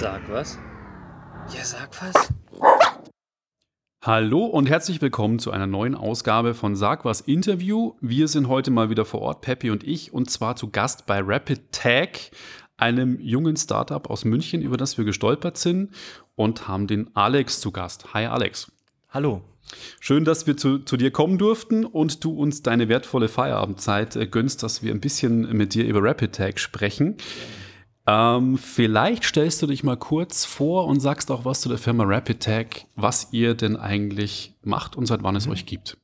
Sag was? Ja, sag was. Hallo und herzlich willkommen zu einer neuen Ausgabe von Sag was Interview. Wir sind heute mal wieder vor Ort, Peppy und ich, und zwar zu Gast bei Rapid Tag, einem jungen Startup aus München, über das wir gestolpert sind und haben den Alex zu Gast. Hi Alex. Hallo. Schön, dass wir zu, zu, dir kommen durften und du uns deine wertvolle Feierabendzeit äh, gönnst, dass wir ein bisschen mit dir über Rapid Tag sprechen. Ähm, vielleicht stellst du dich mal kurz vor und sagst auch was zu der Firma Rapid Tag, was ihr denn eigentlich macht und seit wann es mhm. euch gibt.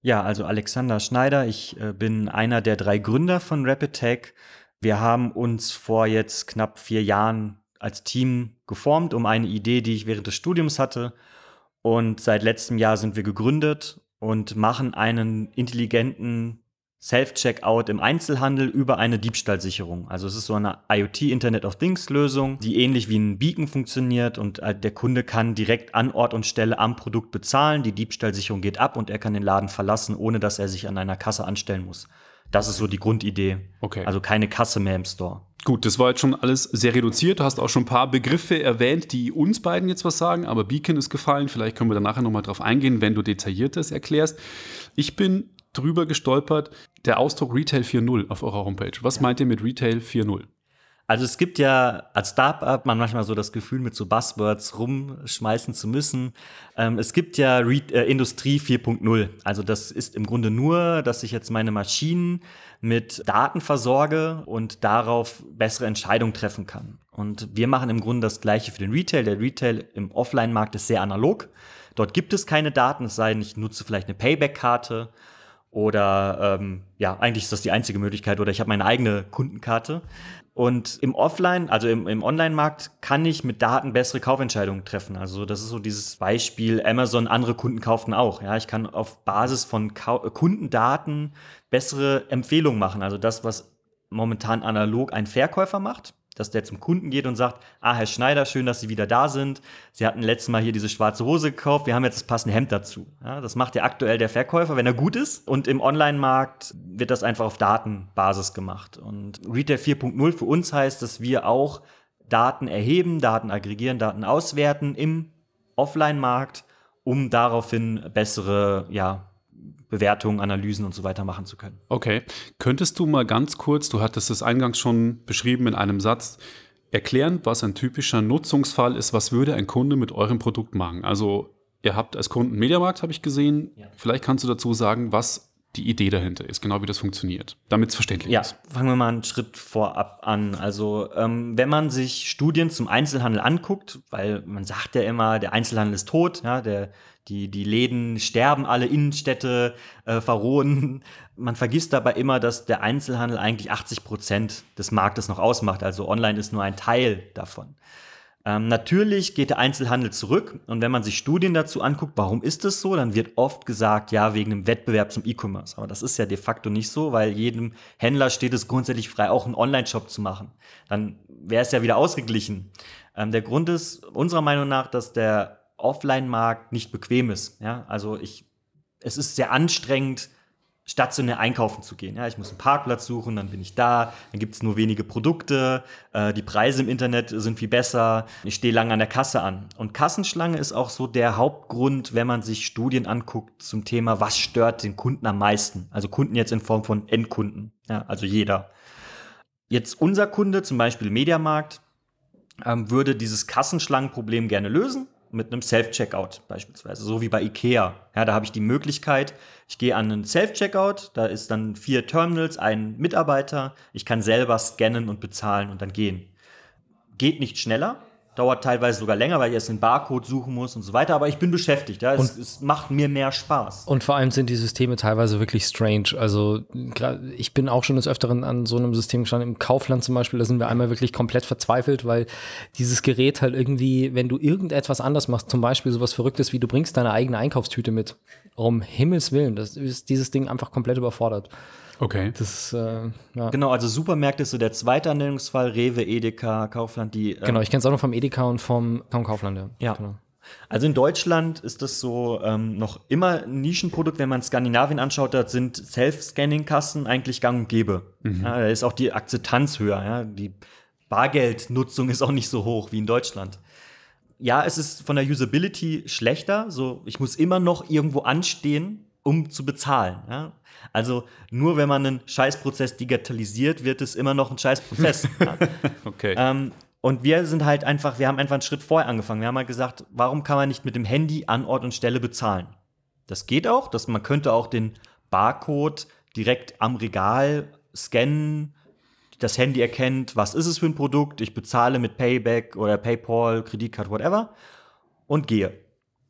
Ja, also Alexander Schneider, ich äh, bin einer der drei Gründer von Rapid Tag. Wir haben uns vor jetzt knapp vier Jahren als Team geformt, um eine Idee, die ich während des Studiums hatte, und seit letztem Jahr sind wir gegründet und machen einen intelligenten Self-Checkout im Einzelhandel über eine Diebstahlsicherung. Also es ist so eine IoT Internet of Things Lösung, die ähnlich wie ein Beacon funktioniert und äh, der Kunde kann direkt an Ort und Stelle am Produkt bezahlen. Die Diebstahlsicherung geht ab und er kann den Laden verlassen, ohne dass er sich an einer Kasse anstellen muss. Das ist so die Grundidee. Okay. Also keine Kasse mehr im Store. Gut, das war jetzt schon alles sehr reduziert. Du hast auch schon ein paar Begriffe erwähnt, die uns beiden jetzt was sagen, aber Beacon ist gefallen. Vielleicht können wir da nachher nochmal drauf eingehen, wenn du detailliertes erklärst. Ich bin drüber gestolpert, der Ausdruck Retail 4.0 auf eurer Homepage. Was ja. meint ihr mit Retail 4.0? Also es gibt ja als Startup man manchmal so das Gefühl, mit so Buzzwords rumschmeißen zu müssen. Ähm, es gibt ja Re äh, Industrie 4.0. Also das ist im Grunde nur, dass ich jetzt meine Maschinen mit Daten versorge und darauf bessere Entscheidungen treffen kann. Und wir machen im Grunde das Gleiche für den Retail. Der Retail im Offline-Markt ist sehr analog. Dort gibt es keine Daten, es sei denn, ich nutze vielleicht eine Payback-Karte oder ähm, ja, eigentlich ist das die einzige Möglichkeit oder ich habe meine eigene Kundenkarte. Und im Offline, also im, im Online-Markt, kann ich mit Daten bessere Kaufentscheidungen treffen. Also das ist so dieses Beispiel, Amazon, andere Kunden kauften auch. Ja, ich kann auf Basis von Ka Kundendaten bessere Empfehlungen machen. Also das, was momentan analog ein Verkäufer macht, dass der zum Kunden geht und sagt, ah, Herr Schneider, schön, dass Sie wieder da sind. Sie hatten letztes Mal hier diese schwarze Hose gekauft, wir haben jetzt das passende Hemd dazu. Ja, das macht ja aktuell der Verkäufer, wenn er gut ist. Und im Online-Markt wird das einfach auf Datenbasis gemacht. Und Retail 4.0 für uns heißt, dass wir auch Daten erheben, Daten aggregieren, Daten auswerten im Offline-Markt, um daraufhin bessere, ja, Bewertungen, Analysen und so weiter machen zu können. Okay. Könntest du mal ganz kurz, du hattest es eingangs schon beschrieben in einem Satz, erklären, was ein typischer Nutzungsfall ist? Was würde ein Kunde mit eurem Produkt machen? Also, ihr habt als Kunden Mediamarkt, habe ich gesehen. Ja. Vielleicht kannst du dazu sagen, was die Idee dahinter ist, genau wie das funktioniert, damit es verständlich ja, ist. Fangen wir mal einen Schritt vorab an. Also ähm, wenn man sich Studien zum Einzelhandel anguckt, weil man sagt ja immer, der Einzelhandel ist tot, ja, der die, die Läden sterben, alle Innenstädte äh, verrohen. Man vergisst dabei immer, dass der Einzelhandel eigentlich 80 Prozent des Marktes noch ausmacht. Also online ist nur ein Teil davon. Ähm, natürlich geht der Einzelhandel zurück und wenn man sich Studien dazu anguckt, warum ist das so, dann wird oft gesagt, ja, wegen dem Wettbewerb zum E-Commerce. Aber das ist ja de facto nicht so, weil jedem Händler steht es grundsätzlich frei, auch einen Online-Shop zu machen. Dann wäre es ja wieder ausgeglichen. Ähm, der Grund ist unserer Meinung nach, dass der Offline-Markt nicht bequem ist. Ja? Also ich, es ist sehr anstrengend, stationär einkaufen zu gehen. Ja, ich muss einen Parkplatz suchen, dann bin ich da, dann gibt es nur wenige Produkte, äh, die Preise im Internet sind viel besser, ich stehe lange an der Kasse an. Und Kassenschlange ist auch so der Hauptgrund, wenn man sich Studien anguckt zum Thema, was stört den Kunden am meisten. Also Kunden jetzt in Form von Endkunden, ja, also jeder. Jetzt unser Kunde, zum Beispiel Mediamarkt, ähm, würde dieses Kassenschlangenproblem gerne lösen mit einem Self-Checkout beispielsweise, so wie bei IKEA. Ja, da habe ich die Möglichkeit, ich gehe an einen Self-Checkout, da ist dann vier Terminals, ein Mitarbeiter, ich kann selber scannen und bezahlen und dann gehen. Geht nicht schneller, Dauert teilweise sogar länger, weil ich erst den Barcode suchen muss und so weiter. Aber ich bin beschäftigt. Ja? Es, es, macht mir mehr Spaß. Und vor allem sind die Systeme teilweise wirklich strange. Also ich bin auch schon des Öfteren an so einem System gestanden. Im Kaufland zum Beispiel, da sind wir einmal wirklich komplett verzweifelt, weil dieses Gerät halt irgendwie, wenn du irgendetwas anders machst, zum Beispiel sowas Verrücktes wie du bringst deine eigene Einkaufstüte mit, um Himmels Willen, das ist dieses Ding einfach komplett überfordert. Okay. Das, äh, ja. Genau, also Supermärkte ist so der zweite Anwendungsfall, Rewe, Edeka, Kaufland, die. Äh genau, ich kenne es auch noch vom Edeka und vom, vom Kaufland, ja. ja. Genau. Also in Deutschland ist das so ähm, noch immer ein Nischenprodukt. Wenn man Skandinavien anschaut, da sind Self-Scanning-Kassen eigentlich gang und gäbe. Mhm. Ja, da ist auch die Akzeptanz höher. Ja. Die Bargeldnutzung ist auch nicht so hoch wie in Deutschland. Ja, es ist von der Usability schlechter. So, ich muss immer noch irgendwo anstehen, um zu bezahlen. Ja? Also nur wenn man einen Scheißprozess digitalisiert, wird es immer noch ein Scheißprozess. ja? Okay. Ähm, und wir sind halt einfach, wir haben einfach einen Schritt vorher angefangen. Wir haben halt gesagt, warum kann man nicht mit dem Handy an Ort und Stelle bezahlen? Das geht auch, dass man könnte auch den Barcode direkt am Regal scannen, das Handy erkennt, was ist es für ein Produkt, ich bezahle mit Payback oder PayPal, Kreditkarte, whatever und gehe.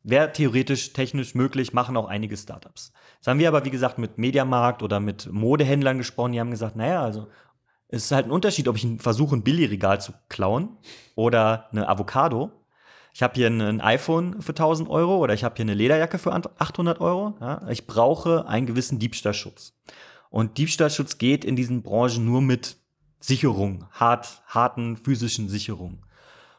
Wäre theoretisch technisch möglich, machen auch einige Startups. Das haben wir aber, wie gesagt, mit Mediamarkt oder mit Modehändlern gesprochen, die haben gesagt, naja, also es ist halt ein Unterschied, ob ich versuche, ein Billigregal zu klauen oder eine Avocado. Ich habe hier ein iPhone für 1000 Euro oder ich habe hier eine Lederjacke für 800 Euro. Ja? Ich brauche einen gewissen Diebstahlschutz. Und Diebstahlschutz geht in diesen Branchen nur mit Sicherung, hart, harten physischen Sicherung.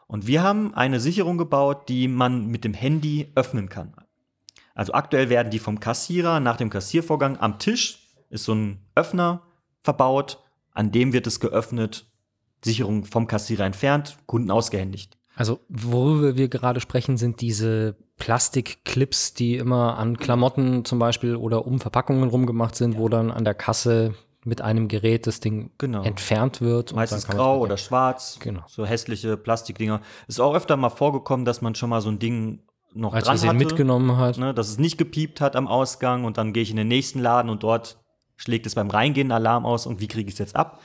Und wir haben eine Sicherung gebaut, die man mit dem Handy öffnen kann. Also aktuell werden die vom Kassierer nach dem Kassiervorgang am Tisch ist so ein Öffner verbaut, an dem wird es geöffnet, Sicherung vom Kassierer entfernt, Kunden ausgehändigt. Also, worüber wir gerade sprechen, sind diese Plastikclips, die immer an Klamotten zum Beispiel oder um Verpackungen rumgemacht sind, ja. wo dann an der Kasse mit einem Gerät das Ding genau. entfernt wird. Meistens grau oder schwarz, genau. so hässliche Plastikdinger. Ist auch öfter mal vorgekommen, dass man schon mal so ein Ding noch Als dran hatte, mitgenommen hat. Ne, dass es nicht gepiept hat am Ausgang und dann gehe ich in den nächsten Laden und dort schlägt es beim Reingehen Alarm aus und wie kriege ich es jetzt ab?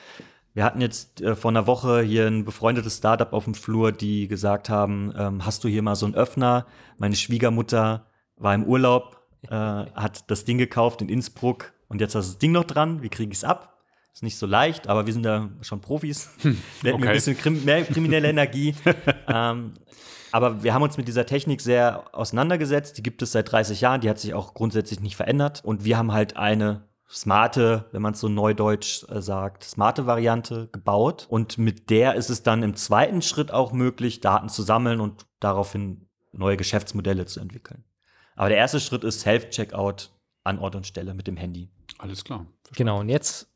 Wir hatten jetzt äh, vor einer Woche hier ein befreundetes Startup auf dem Flur, die gesagt haben, ähm, hast du hier mal so einen Öffner? Meine Schwiegermutter war im Urlaub, äh, hat das Ding gekauft in Innsbruck und jetzt hast du das Ding noch dran. Wie kriege ich es ab? Ist nicht so leicht, aber wir sind da schon Profis. Wir hätten okay. ein bisschen krim mehr kriminelle Energie. ähm, aber wir haben uns mit dieser Technik sehr auseinandergesetzt. Die gibt es seit 30 Jahren. Die hat sich auch grundsätzlich nicht verändert. Und wir haben halt eine smarte, wenn man es so neudeutsch äh, sagt, smarte Variante gebaut. Und mit der ist es dann im zweiten Schritt auch möglich, Daten zu sammeln und daraufhin neue Geschäftsmodelle zu entwickeln. Aber der erste Schritt ist Self-Checkout an Ort und Stelle mit dem Handy. Alles klar. Verstanden. Genau, und jetzt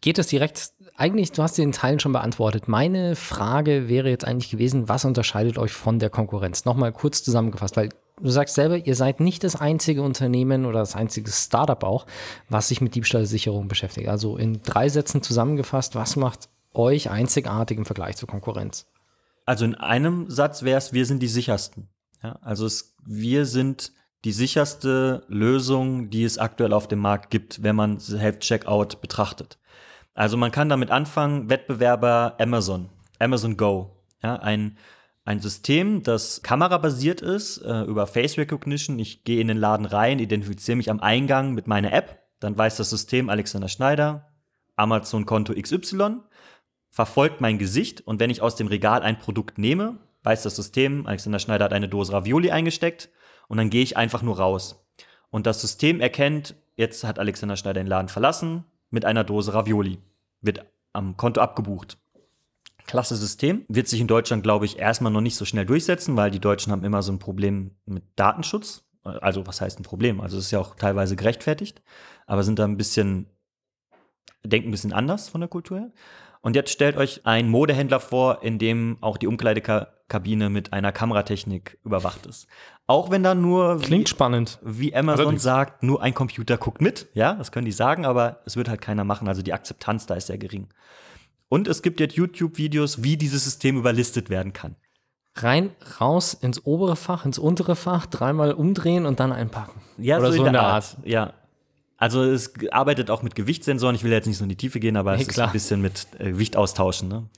geht es direkt, eigentlich, du hast den Teilen schon beantwortet. Meine Frage wäre jetzt eigentlich gewesen, was unterscheidet euch von der Konkurrenz? Nochmal kurz zusammengefasst, weil du sagst selber, ihr seid nicht das einzige Unternehmen oder das einzige Startup auch, was sich mit Diebstahlsicherung beschäftigt. Also in drei Sätzen zusammengefasst, was macht euch einzigartig im Vergleich zur Konkurrenz? Also in einem Satz wäre es, wir sind die sichersten. Ja, also es, wir sind die sicherste Lösung, die es aktuell auf dem Markt gibt, wenn man Self-Checkout betrachtet. Also man kann damit anfangen, Wettbewerber Amazon, Amazon Go, ja, ein ein System, das kamerabasiert ist, äh, über Face Recognition. Ich gehe in den Laden rein, identifiziere mich am Eingang mit meiner App, dann weiß das System Alexander Schneider, Amazon-Konto XY, verfolgt mein Gesicht und wenn ich aus dem Regal ein Produkt nehme, weiß das System, Alexander Schneider hat eine Dose Ravioli eingesteckt und dann gehe ich einfach nur raus. Und das System erkennt, jetzt hat Alexander Schneider den Laden verlassen mit einer Dose Ravioli. Wird am Konto abgebucht klasse System. Wird sich in Deutschland, glaube ich, erstmal noch nicht so schnell durchsetzen, weil die Deutschen haben immer so ein Problem mit Datenschutz. Also, was heißt ein Problem? Also, es ist ja auch teilweise gerechtfertigt, aber sind da ein bisschen, denken ein bisschen anders von der Kultur her. Und jetzt stellt euch einen Modehändler vor, in dem auch die Umkleidekabine mit einer Kameratechnik überwacht ist. Auch wenn da nur klingt wie, spannend, wie Amazon Allerdings. sagt, nur ein Computer guckt mit, ja, das können die sagen, aber es wird halt keiner machen. Also die Akzeptanz da ist sehr gering. Und es gibt jetzt YouTube-Videos, wie dieses System überlistet werden kann. Rein, raus, ins obere Fach, ins untere Fach, dreimal umdrehen und dann einpacken. Ja, Oder so, so in der Art. Art. Ja. Also es arbeitet auch mit Gewichtssensoren. Ich will jetzt nicht so in die Tiefe gehen, aber hey, es klar. ist ein bisschen mit äh, Gewicht austauschen, ne?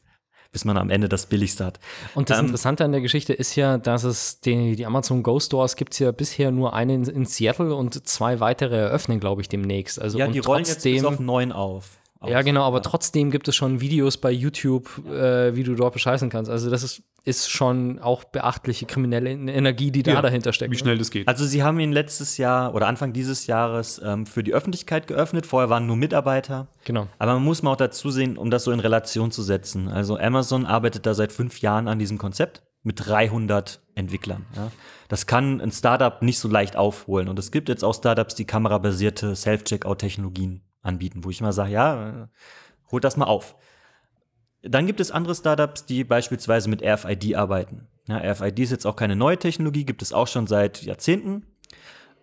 Bis man am Ende das Billigste hat. Und das ähm, Interessante an der Geschichte ist ja, dass es die, die Amazon Go Stores gibt es ja bisher nur einen in, in Seattle und zwei weitere eröffnen, glaube ich, demnächst. Also, ja, die rollen trotzdem, jetzt bis auf neun auf. Ja, genau, aber trotzdem gibt es schon Videos bei YouTube, äh, wie du dort bescheißen kannst. Also das ist, ist schon auch beachtliche kriminelle Energie, die da ja, dahinter steckt. Wie ne? schnell das geht. Also sie haben ihn letztes Jahr oder Anfang dieses Jahres ähm, für die Öffentlichkeit geöffnet. Vorher waren nur Mitarbeiter. Genau. Aber man muss mal auch dazu sehen, um das so in Relation zu setzen. Also Amazon arbeitet da seit fünf Jahren an diesem Konzept mit 300 Entwicklern. Ja. Das kann ein Startup nicht so leicht aufholen. Und es gibt jetzt auch Startups, die kamerabasierte Self-Checkout-Technologien anbieten, wo ich immer sage, ja, holt das mal auf. Dann gibt es andere Startups, die beispielsweise mit RFID arbeiten. Ja, RFID ist jetzt auch keine neue Technologie, gibt es auch schon seit Jahrzehnten.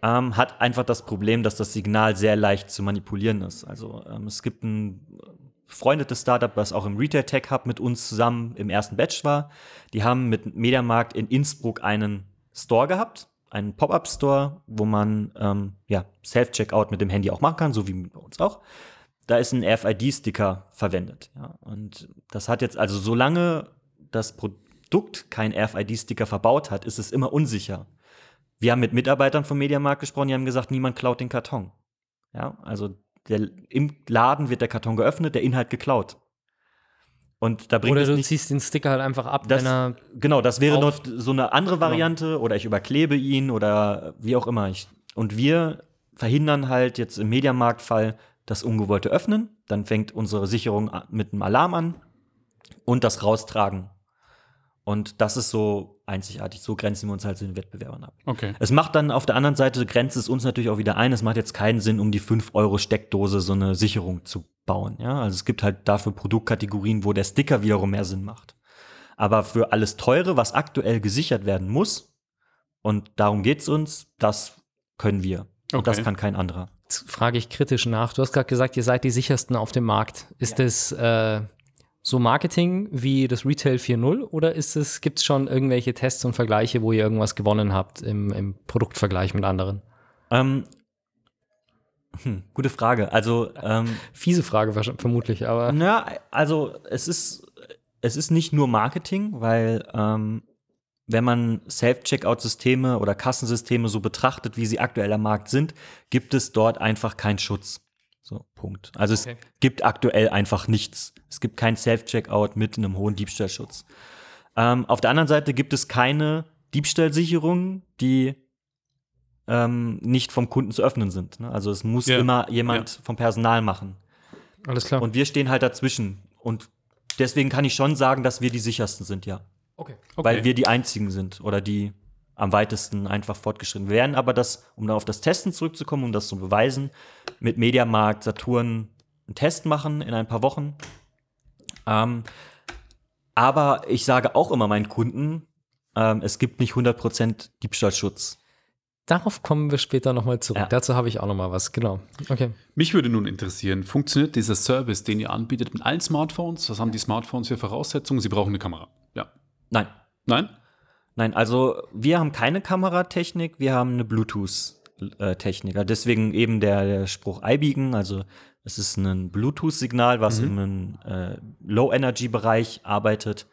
Ähm, hat einfach das Problem, dass das Signal sehr leicht zu manipulieren ist. Also ähm, es gibt ein befreundetes Startup, was auch im Retail Tech Hub mit uns zusammen im ersten Batch war. Die haben mit Mediamarkt in Innsbruck einen Store gehabt, einen Pop-up-Store, wo man ähm, ja, Self-Checkout mit dem Handy auch machen kann, so wie bei uns auch. Da ist ein RFID-Sticker verwendet. Ja. Und das hat jetzt, also solange das Produkt kein RFID-Sticker verbaut hat, ist es immer unsicher. Wir haben mit Mitarbeitern vom Mediamarkt gesprochen, die haben gesagt, niemand klaut den Karton. Ja, also der, im Laden wird der Karton geöffnet, der Inhalt geklaut. Und da bringt Oder du nicht, ziehst den Sticker halt einfach ab, das, wenn er. genau, das wäre noch so eine andere Variante oder ich überklebe ihn oder wie auch immer. Ich, und wir verhindern halt jetzt im Mediamarktfall das ungewollte Öffnen. Dann fängt unsere Sicherung mit einem Alarm an und das Raustragen. Und das ist so einzigartig. So grenzen wir uns halt zu den Wettbewerbern ab. Okay. Es macht dann auf der anderen Seite, grenzt es uns natürlich auch wieder ein. Es macht jetzt keinen Sinn, um die 5-Euro-Steckdose so eine Sicherung zu bauen. Ja, also es gibt halt dafür Produktkategorien, wo der Sticker wiederum mehr Sinn macht. Aber für alles Teure, was aktuell gesichert werden muss, und darum geht's uns, das können wir. Und das Okay. kann kein anderer. Frage ich kritisch nach. Du hast gerade gesagt, ihr seid die sichersten auf dem Markt. Ist das äh, so Marketing wie das Retail 4.0 oder ist es, gibt es schon irgendwelche Tests und Vergleiche, wo ihr irgendwas gewonnen habt im, im Produktvergleich mit anderen? Ähm, hm, gute Frage. Also, ähm, Fiese Frage vermutlich, aber Na, also es ist, es ist nicht nur Marketing, weil ähm, wenn man Self-Checkout-Systeme oder Kassensysteme so betrachtet, wie sie aktuell am Markt sind, gibt es dort einfach keinen Schutz. So, Punkt. Also Okay. es gibt aktuell einfach nichts. Es gibt kein Self-Checkout mit einem hohen Diebstahlschutz. Ähm, auf der anderen Seite gibt es keine Diebstahlsicherungen, die ähm, nicht vom Kunden zu öffnen sind. Ne? Also es muss Ja. immer jemand vom Personal machen. alles klar. Und wir stehen halt dazwischen. Und deswegen kann ich schon sagen, dass wir die sichersten sind, ja. Okay. Weil wir die einzigen sind oder die am weitesten einfach fortgeschritten. Wir werden aber das, um dann auf das Testen zurückzukommen, um das zu beweisen, mit Mediamarkt, Saturn einen Test machen in ein paar Wochen. Ähm, aber ich sage auch immer meinen Kunden, ähm, es gibt nicht 100% Diebstahlschutz. Darauf kommen wir später nochmal zurück. Ja. Dazu habe ich auch nochmal was, genau. Okay. Mich würde nun interessieren, funktioniert dieser Service, den ihr anbietet, mit allen Smartphones? Was haben die Smartphones für Voraussetzungen? Sie brauchen eine Kamera. Nein, Nein? Nein, also wir haben keine Kameratechnik, wir haben eine Bluetooth-Technik. Also Deswegen eben der, der Spruch iBeacon, also es ist ein Bluetooth-Signal, was Mhm. im äh, Low-Energy-Bereich arbeitet.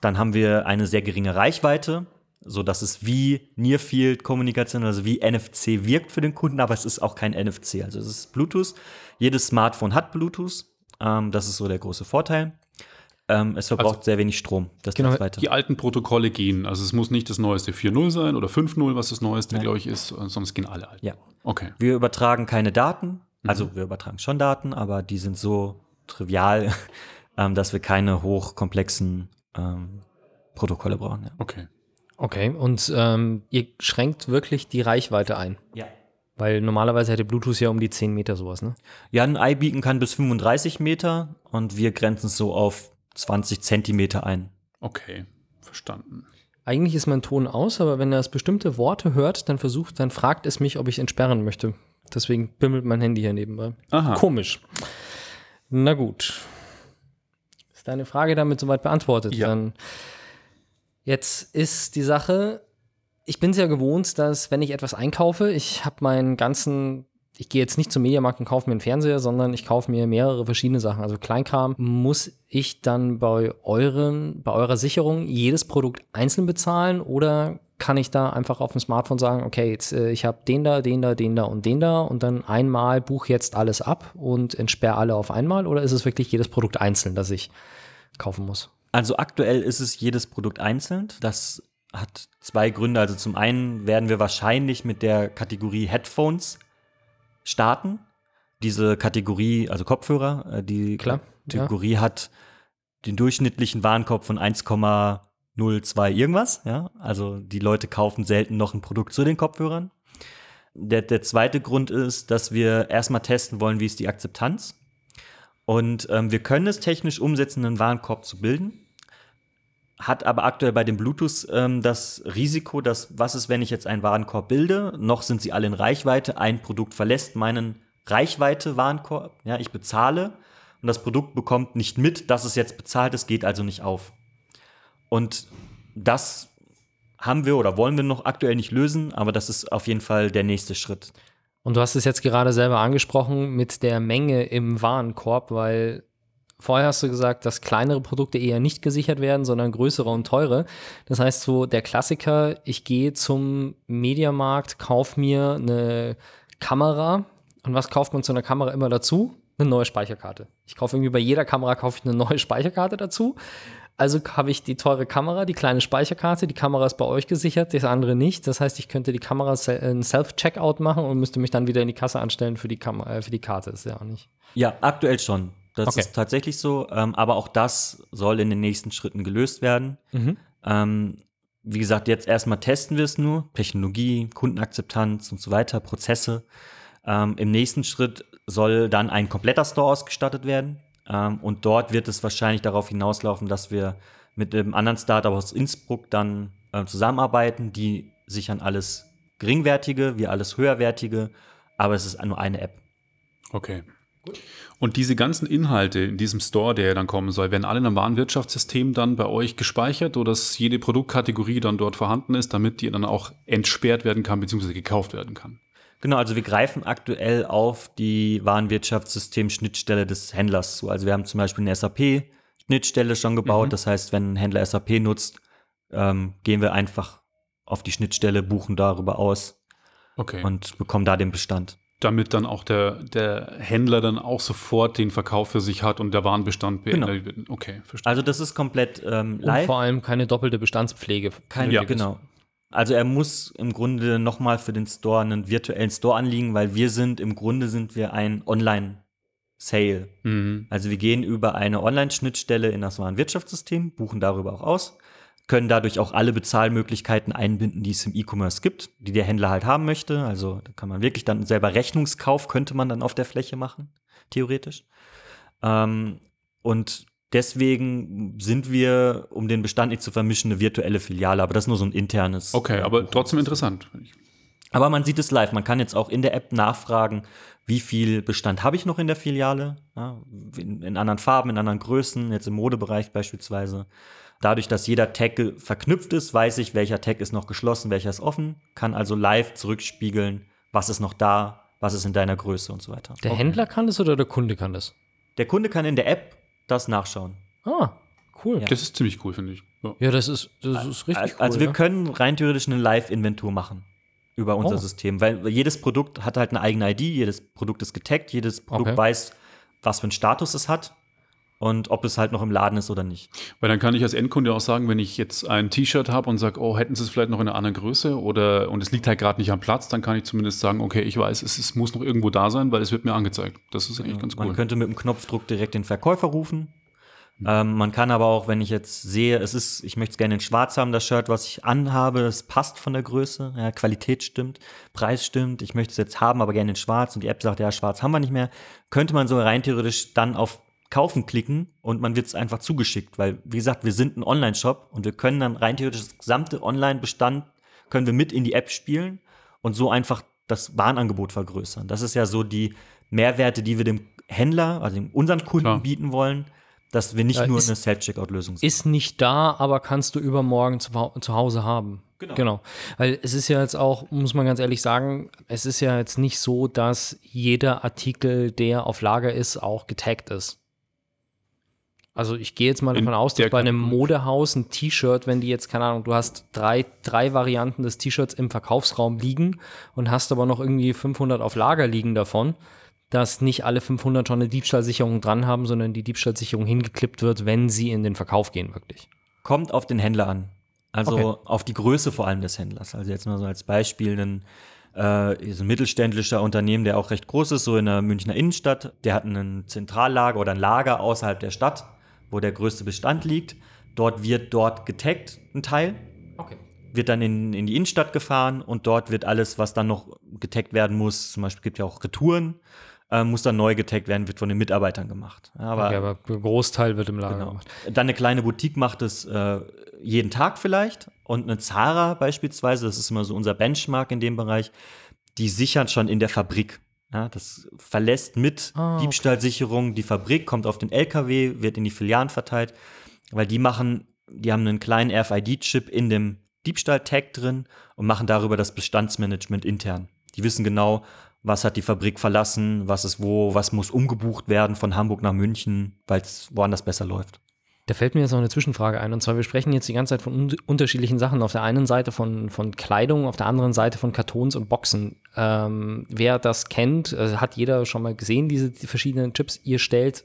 Dann haben wir eine sehr geringe Reichweite, so dass es wie Near-Field-Kommunikation, also wie NFC wirkt für den Kunden, aber es ist auch kein NFC. Also es ist Bluetooth. Jedes Smartphone hat Bluetooth. Ähm, das ist so der große Vorteil. Ähm, es verbraucht sehr wenig Strom. Das Genau, das weiter. Die alten Protokolle gehen. Also es muss nicht das neueste 4.0 sein oder 5.0, was das neueste, glaube ich, ist, sondern es gehen alle alten. Ja. Okay. Wir übertragen keine Daten. Also wir übertragen schon Daten, aber die sind so trivial, ähm, dass wir keine hochkomplexen ähm, Protokolle brauchen. Ja. Okay. Okay, und ähm, ihr schränkt wirklich die Reichweite ein. Ja. Weil normalerweise hätte Bluetooth ja um die 10 Meter sowas, ne? ja, ein iBeacon kann bis 35 Meter und wir grenzen es so auf 20 Zentimeter ein. Okay. Verstanden. Eigentlich ist mein Ton aus, aber wenn er das bestimmte Worte hört, dann versucht, dann fragt es mich, ob ich entsperren möchte. Deswegen bimmelt mein Handy hier nebenbei. Aha. Komisch. Na gut. Ist deine Frage damit soweit beantwortet? Ja. Dann jetzt ist die Sache, ich bin sehr gewohnt, dass wenn ich etwas einkaufe, ich habe meinen ganzen, ich gehe jetzt nicht zum Mediamarkt und kaufe mir einen Fernseher, sondern ich kaufe mir mehrere verschiedene Sachen. Also Kleinkram muss ich dann bei euren, bei eurer Sicherung jedes Produkt einzeln bezahlen oder kann ich da einfach auf dem Smartphone sagen, okay, jetzt, äh, ich habe den da, den da, den da und den da und dann einmal buche jetzt alles ab und entsperre alle auf einmal oder ist es wirklich jedes Produkt einzeln, das ich kaufen muss? Also aktuell ist es jedes Produkt einzeln. Das hat zwei Gründe. Also zum einen werden wir wahrscheinlich mit der Kategorie Headphones starten. Diese Kategorie, also Kopfhörer, äh, die Klar, Kategorie hat den durchschnittlichen Warenkorb von 1,02 irgendwas. Ja? Also die Leute kaufen selten noch ein Produkt zu den Kopfhörern. Der, der zweite Grund ist, dass wir erstmal testen wollen, wie ist die Akzeptanz. Und ähm, wir können es technisch umsetzen, einen Warenkorb zu bilden. Hat aber aktuell bei dem Bluetooth ähm, das Risiko, dass was ist, wenn ich jetzt einen Warenkorb bilde? Noch sind sie alle in Reichweite. Ein Produkt verlässt meinen Reichweite-Warenkorb. Ja, ich bezahle und das Produkt bekommt nicht mit, dass es jetzt bezahlt ist, geht also nicht auf. Und das haben wir oder wollen wir noch aktuell nicht lösen, aber das ist auf jeden Fall der nächste Schritt. Und du hast es jetzt gerade selber angesprochen mit der Menge im Warenkorb, weil vorher hast du gesagt, dass kleinere Produkte eher nicht gesichert werden, sondern größere und teure. Das heißt so, der Klassiker, ich gehe zum Mediamarkt, kaufe mir eine Kamera. Und was kauft man zu einer Kamera immer dazu? Eine neue Speicherkarte. Ich kaufe irgendwie bei jeder Kamera kaufe ich eine neue Speicherkarte dazu. Also habe ich die teure Kamera, die kleine Speicherkarte. Die Kamera ist bei euch gesichert, das andere nicht. Das heißt, ich könnte die Kamera ein Self-Checkout machen und müsste mich dann wieder in die Kasse anstellen für die, Kam äh, für die Karte. Ist ja auch nicht. Ja, aktuell schon. Das okay. ist tatsächlich so. Ähm, aber auch das soll in den nächsten Schritten gelöst werden. Mhm. Ähm, wie gesagt, jetzt erstmal testen wir es nur. Technologie, Kundenakzeptanz und so weiter, Prozesse. Ähm, Im nächsten Schritt soll dann ein kompletter Store ausgestattet werden. Ähm, und dort wird es wahrscheinlich darauf hinauslaufen, dass wir mit einem anderen Startup aus Innsbruck dann äh, zusammenarbeiten, die sichern alles geringwertige, wir alles höherwertige, aber es ist nur eine App. Okay. Gut. Und diese ganzen Inhalte in diesem Store, der dann kommen soll, werden alle in einem Warenwirtschaftssystem dann bei euch gespeichert oder dass jede Produktkategorie dann dort vorhanden ist, damit die dann auch entsperrt werden kann bzw. gekauft werden kann? Genau, also wir greifen aktuell auf die Warenwirtschaftssystem-Schnittstelle des Händlers zu. Also wir haben zum Beispiel eine SAP-Schnittstelle schon gebaut. Mhm. Das heißt, wenn ein Händler SAP nutzt, ähm, gehen wir einfach auf die Schnittstelle, buchen darüber aus okay. und bekommen da den Bestand. Damit dann auch der, der Händler dann auch sofort den Verkauf für sich hat und der Warenbestand beendet genau. wird. Okay, verstehe. Also das ist komplett ähm, live. Und vor allem keine doppelte Bestandspflege. Keine, ja. genau. Also er muss im Grunde nochmal für den Store einen virtuellen Store anlegen, weil wir sind, im Grunde sind wir ein Online-Sale. Mhm. Also wir gehen über eine Online-Schnittstelle in das Warenwirtschaftssystem, buchen darüber auch aus, können dadurch auch alle Bezahlmöglichkeiten einbinden, die es im E-Commerce gibt, die der Händler halt haben möchte. Also da kann man wirklich dann selber Rechnungskauf, könnte man dann auf der Fläche machen, theoretisch. Ähm, und Deswegen sind wir, um den Bestand nicht zu vermischen, eine virtuelle Filiale, aber das ist nur so ein internes. Okay, aber trotzdem interessant. Aber man sieht es live. Man kann jetzt auch in der App nachfragen, wie viel Bestand habe ich noch in der Filiale, ja, in, in, anderen Farben, in anderen Größen, jetzt im Modebereich beispielsweise. Dadurch, dass jeder Tag verknüpft ist, weiß ich, welcher Tag ist noch geschlossen, welcher ist offen, kann also live zurückspiegeln, was ist noch da, was ist in deiner Größe und so weiter. Der okay. Händler kann das oder der Kunde kann das? Der Kunde kann in der App das nachschauen. Ah, cool. Ja. Das ist ziemlich cool, finde ich. Ja. ja, das ist, das ist richtig also, cool. Also wir ja. können rein theoretisch eine Live-Inventur machen über unser oh. System, weil jedes Produkt hat halt eine eigene ID, jedes Produkt ist getaggt, jedes Produkt okay. weiß, was für einen Status es hat und ob es halt noch im Laden ist oder nicht. Weil dann kann ich als Endkunde auch sagen, wenn ich jetzt ein T-Shirt habe und sage, oh, hätten Sie es vielleicht noch in einer anderen Größe oder und es liegt halt gerade nicht am Platz, dann kann ich zumindest sagen, okay, ich weiß, es, es, muss noch irgendwo da sein, weil es wird mir angezeigt. Das ist eigentlich ja, ganz cool. Man könnte mit dem Knopfdruck direkt den Verkäufer rufen. Mhm. Ähm, man kann aber auch, wenn ich jetzt sehe, es ist, ich möchte es gerne in Schwarz haben, das Shirt, was ich anhabe, es passt von der Größe, ja, Qualität stimmt, Preis stimmt, ich möchte es jetzt haben, aber gerne in Schwarz und die App sagt, ja, Schwarz haben wir nicht mehr, könnte man so rein theoretisch dann auf Kaufen klicken und man wird es einfach zugeschickt, weil, wie gesagt, wir sind ein Online-Shop und wir können dann rein theoretisch das gesamte Online-Bestand können wir mit in die App spielen und so einfach das Warenangebot vergrößern. Das ist ja so die Mehrwerte, die wir dem Händler, also unseren Kunden Klar. bieten wollen, dass wir nicht ja, nur ist, eine Self-Checkout-Lösung sind. Ist nicht da, aber kannst du übermorgen zu, zu Hause haben. Genau. genau. Weil es ist ja jetzt auch, muss man ganz ehrlich sagen, es ist ja jetzt nicht so, dass jeder Artikel, der auf Lager ist, auch getaggt ist. Also ich gehe jetzt mal davon aus, dass bei einem Modehaus ein T-Shirt, wenn die jetzt, keine Ahnung, du hast drei, drei Varianten des T-Shirts im Verkaufsraum liegen und hast aber noch irgendwie 500 auf Lager liegen davon, dass nicht alle 500 schon eine Diebstahlsicherung dran haben, sondern die Diebstahlsicherung hingeklippt wird, wenn sie in den Verkauf gehen, wirklich. Kommt auf den Händler an. Also okay. auf die Größe vor allem des Händlers. Also jetzt mal so als Beispiel ein, äh, ein mittelständischer Unternehmen, der auch recht groß ist, so in der Münchner Innenstadt, der hat ein Zentrallager oder ein Lager außerhalb der Stadt wo der größte Bestand liegt. Dort wird dort getaggt, ein Teil. Okay. Wird dann in, in die Innenstadt gefahren und dort wird alles, was dann noch getaggt werden muss, zum Beispiel gibt es ja auch Retouren, äh, muss dann neu getaggt werden, wird von den Mitarbeitern gemacht. Ja, aber, okay, aber der Großteil wird im Lager genau. gemacht. Dann eine kleine Boutique macht es äh, jeden Tag vielleicht und eine Zara beispielsweise, das ist immer so unser Benchmark in dem Bereich, die sichern schon in der Fabrik. Ja, das verlässt mit Ah, okay. Diebstahlsicherung die Fabrik, kommt auf den LKW, wird in die Filialen verteilt, weil die machen, die haben einen kleinen RFID-Chip in dem Diebstahl-Tag drin und machen darüber das Bestandsmanagement intern. Die wissen genau, was hat die Fabrik verlassen, was ist wo, was muss umgebucht werden von Hamburg nach München, weil es woanders besser läuft. Da fällt mir jetzt noch eine Zwischenfrage ein. Und zwar, wir sprechen jetzt die ganze Zeit von un unterschiedlichen Sachen. Auf der einen Seite von, von Kleidung, auf der anderen Seite von Kartons und Boxen. Ähm, wer das kennt, äh, hat jeder schon mal gesehen, diese die verschiedenen Chips. Ihr stellt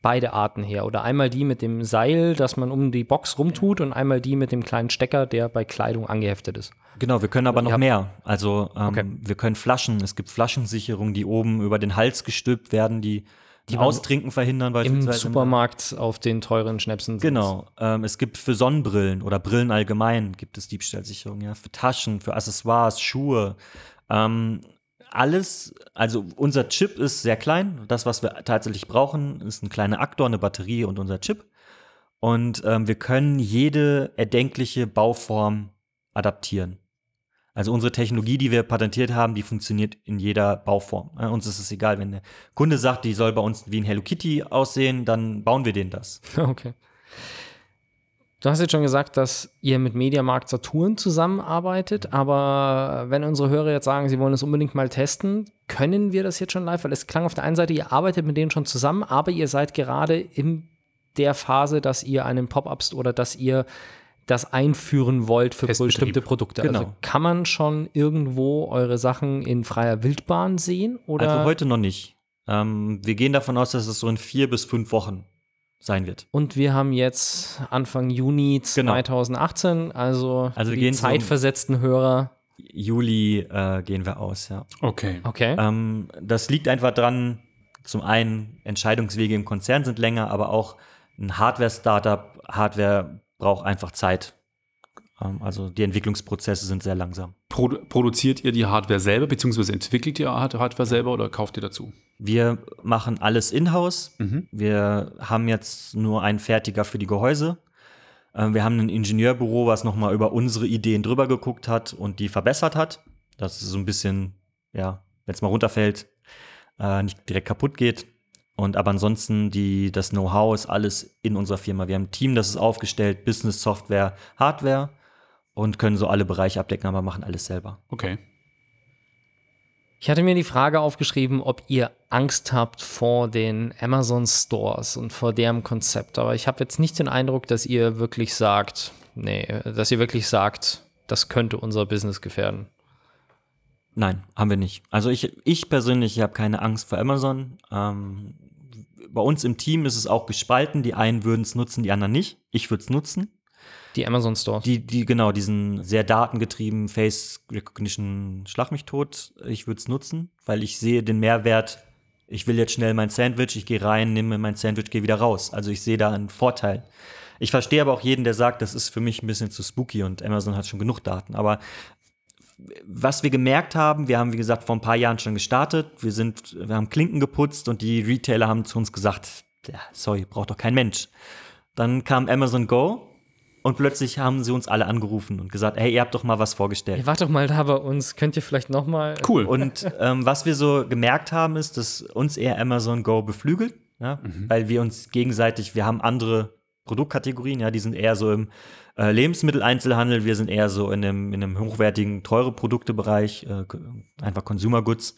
beide Arten her. Oder einmal die mit dem Seil, das man um die Box rumtut, und einmal die mit dem kleinen Stecker, der bei Kleidung angeheftet ist. Genau, wir können aber noch mehr. Also ähm, Okay. wir können Flaschen, es gibt Flaschensicherungen, die oben über den Hals gestülpt werden, die, die Austrinken verhindern Im beispielsweise. Supermarkt auf den teuren Schnäpsen. Genau. Ähm, es gibt für Sonnenbrillen oder Brillen allgemein gibt es Diebstahlsicherung, ja. Für Taschen, für Accessoires, Schuhe. Ähm, alles, also unser Chip ist sehr klein. Das, was wir tatsächlich brauchen, ist ein kleiner Aktor, eine Batterie und unser Chip. Und ähm, wir können jede erdenkliche Bauform adaptieren. Also unsere Technologie, die wir patentiert haben, die funktioniert in jeder Bauform. Uns ist es egal, wenn der Kunde sagt, die soll bei uns wie ein Hello Kitty aussehen, dann bauen wir den das. Okay. Du hast jetzt schon gesagt, dass ihr mit Mediamarkt Saturn zusammenarbeitet, aber wenn unsere Hörer jetzt sagen, sie wollen es unbedingt mal testen, können wir das jetzt schon live? Weil es klang auf der einen Seite, ihr arbeitet mit denen schon zusammen, aber ihr seid gerade in der Phase, dass ihr einen Pop-Ups oder dass ihr das einführen wollt für bestimmte Produkte. Also Genau. kann man schon irgendwo eure Sachen in freier Wildbahn sehen? Oder? Also heute noch nicht. Ähm, wir gehen davon aus, dass es so in vier bis fünf Wochen sein wird. Und wir haben jetzt Anfang Juni Genau. 2018, also, Also wir die gehen so- zeitversetzten Hörer. Juli äh, gehen wir aus, ja. Okay. Okay. Ähm, das liegt einfach dran, zum einen Entscheidungswege im Konzern sind länger, aber auch ein Hardware-Startup, Hardware braucht einfach Zeit. Ähm, also die Entwicklungsprozesse sind sehr langsam. Produ produziert ihr die Hardware selber, beziehungsweise entwickelt ihr Hard- Hardware selber oder kauft ihr dazu? Wir machen alles in-house. Mhm. Wir haben jetzt nur einen Fertiger für die Gehäuse. Ähm, Wir haben ein Ingenieurbüro, was nochmal über unsere Ideen drüber geguckt hat und die verbessert hat. Dass es so ein bisschen, ja, wenn es mal runterfällt, äh, nicht direkt kaputt geht. Und aber ansonsten, die, das Know-how ist alles in unserer Firma. Wir haben ein Team, das ist aufgestellt, Business, Software, Hardware und können so alle Bereiche abdecken, aber machen alles selber. Okay. Ich hatte mir die Frage aufgeschrieben, ob ihr Angst habt vor den Amazon Stores und vor deren Konzept. Aber ich habe jetzt nicht den Eindruck, dass ihr wirklich sagt, nee, dass ihr wirklich sagt, das könnte unser Business gefährden. Nein, haben wir nicht. Also ich, ich persönlich habe keine Angst vor Amazon. Ähm, bei uns im Team ist es auch gespalten. Die einen würden es nutzen, die anderen nicht. Ich würde es nutzen. Die Amazon Stores. Die, die, genau, diesen sehr datengetrieben Face Recognition Schlag mich tot. Ich würde es nutzen, weil ich sehe den Mehrwert. Ich will jetzt schnell mein Sandwich, ich gehe rein, nehme mein Sandwich, gehe wieder raus. Also ich sehe da einen Vorteil. Ich verstehe aber auch jeden, der sagt, das ist für mich ein bisschen zu spooky und Amazon hat schon genug Daten. Aber was wir gemerkt haben, wir haben, wie gesagt, vor ein paar Jahren schon gestartet. Wir sind, wir haben Klinken geputzt und die Retailer haben zu uns gesagt, sorry, braucht doch kein Mensch. Dann kam Amazon Go und plötzlich haben sie uns alle angerufen und gesagt, hey, ihr habt doch mal was vorgestellt. Ihr wart doch mal da bei uns. Könnt ihr vielleicht noch mal Cool. Und ähm, was wir so gemerkt haben, ist, dass uns eher Amazon Go beflügelt, ja? weil wir uns gegenseitig, wir haben andere Produktkategorien, ja, die sind eher so im äh, Lebensmitteleinzelhandel, wir sind eher so in einem, in einem hochwertigen, teure Produktebereich, äh, einfach Consumer Goods.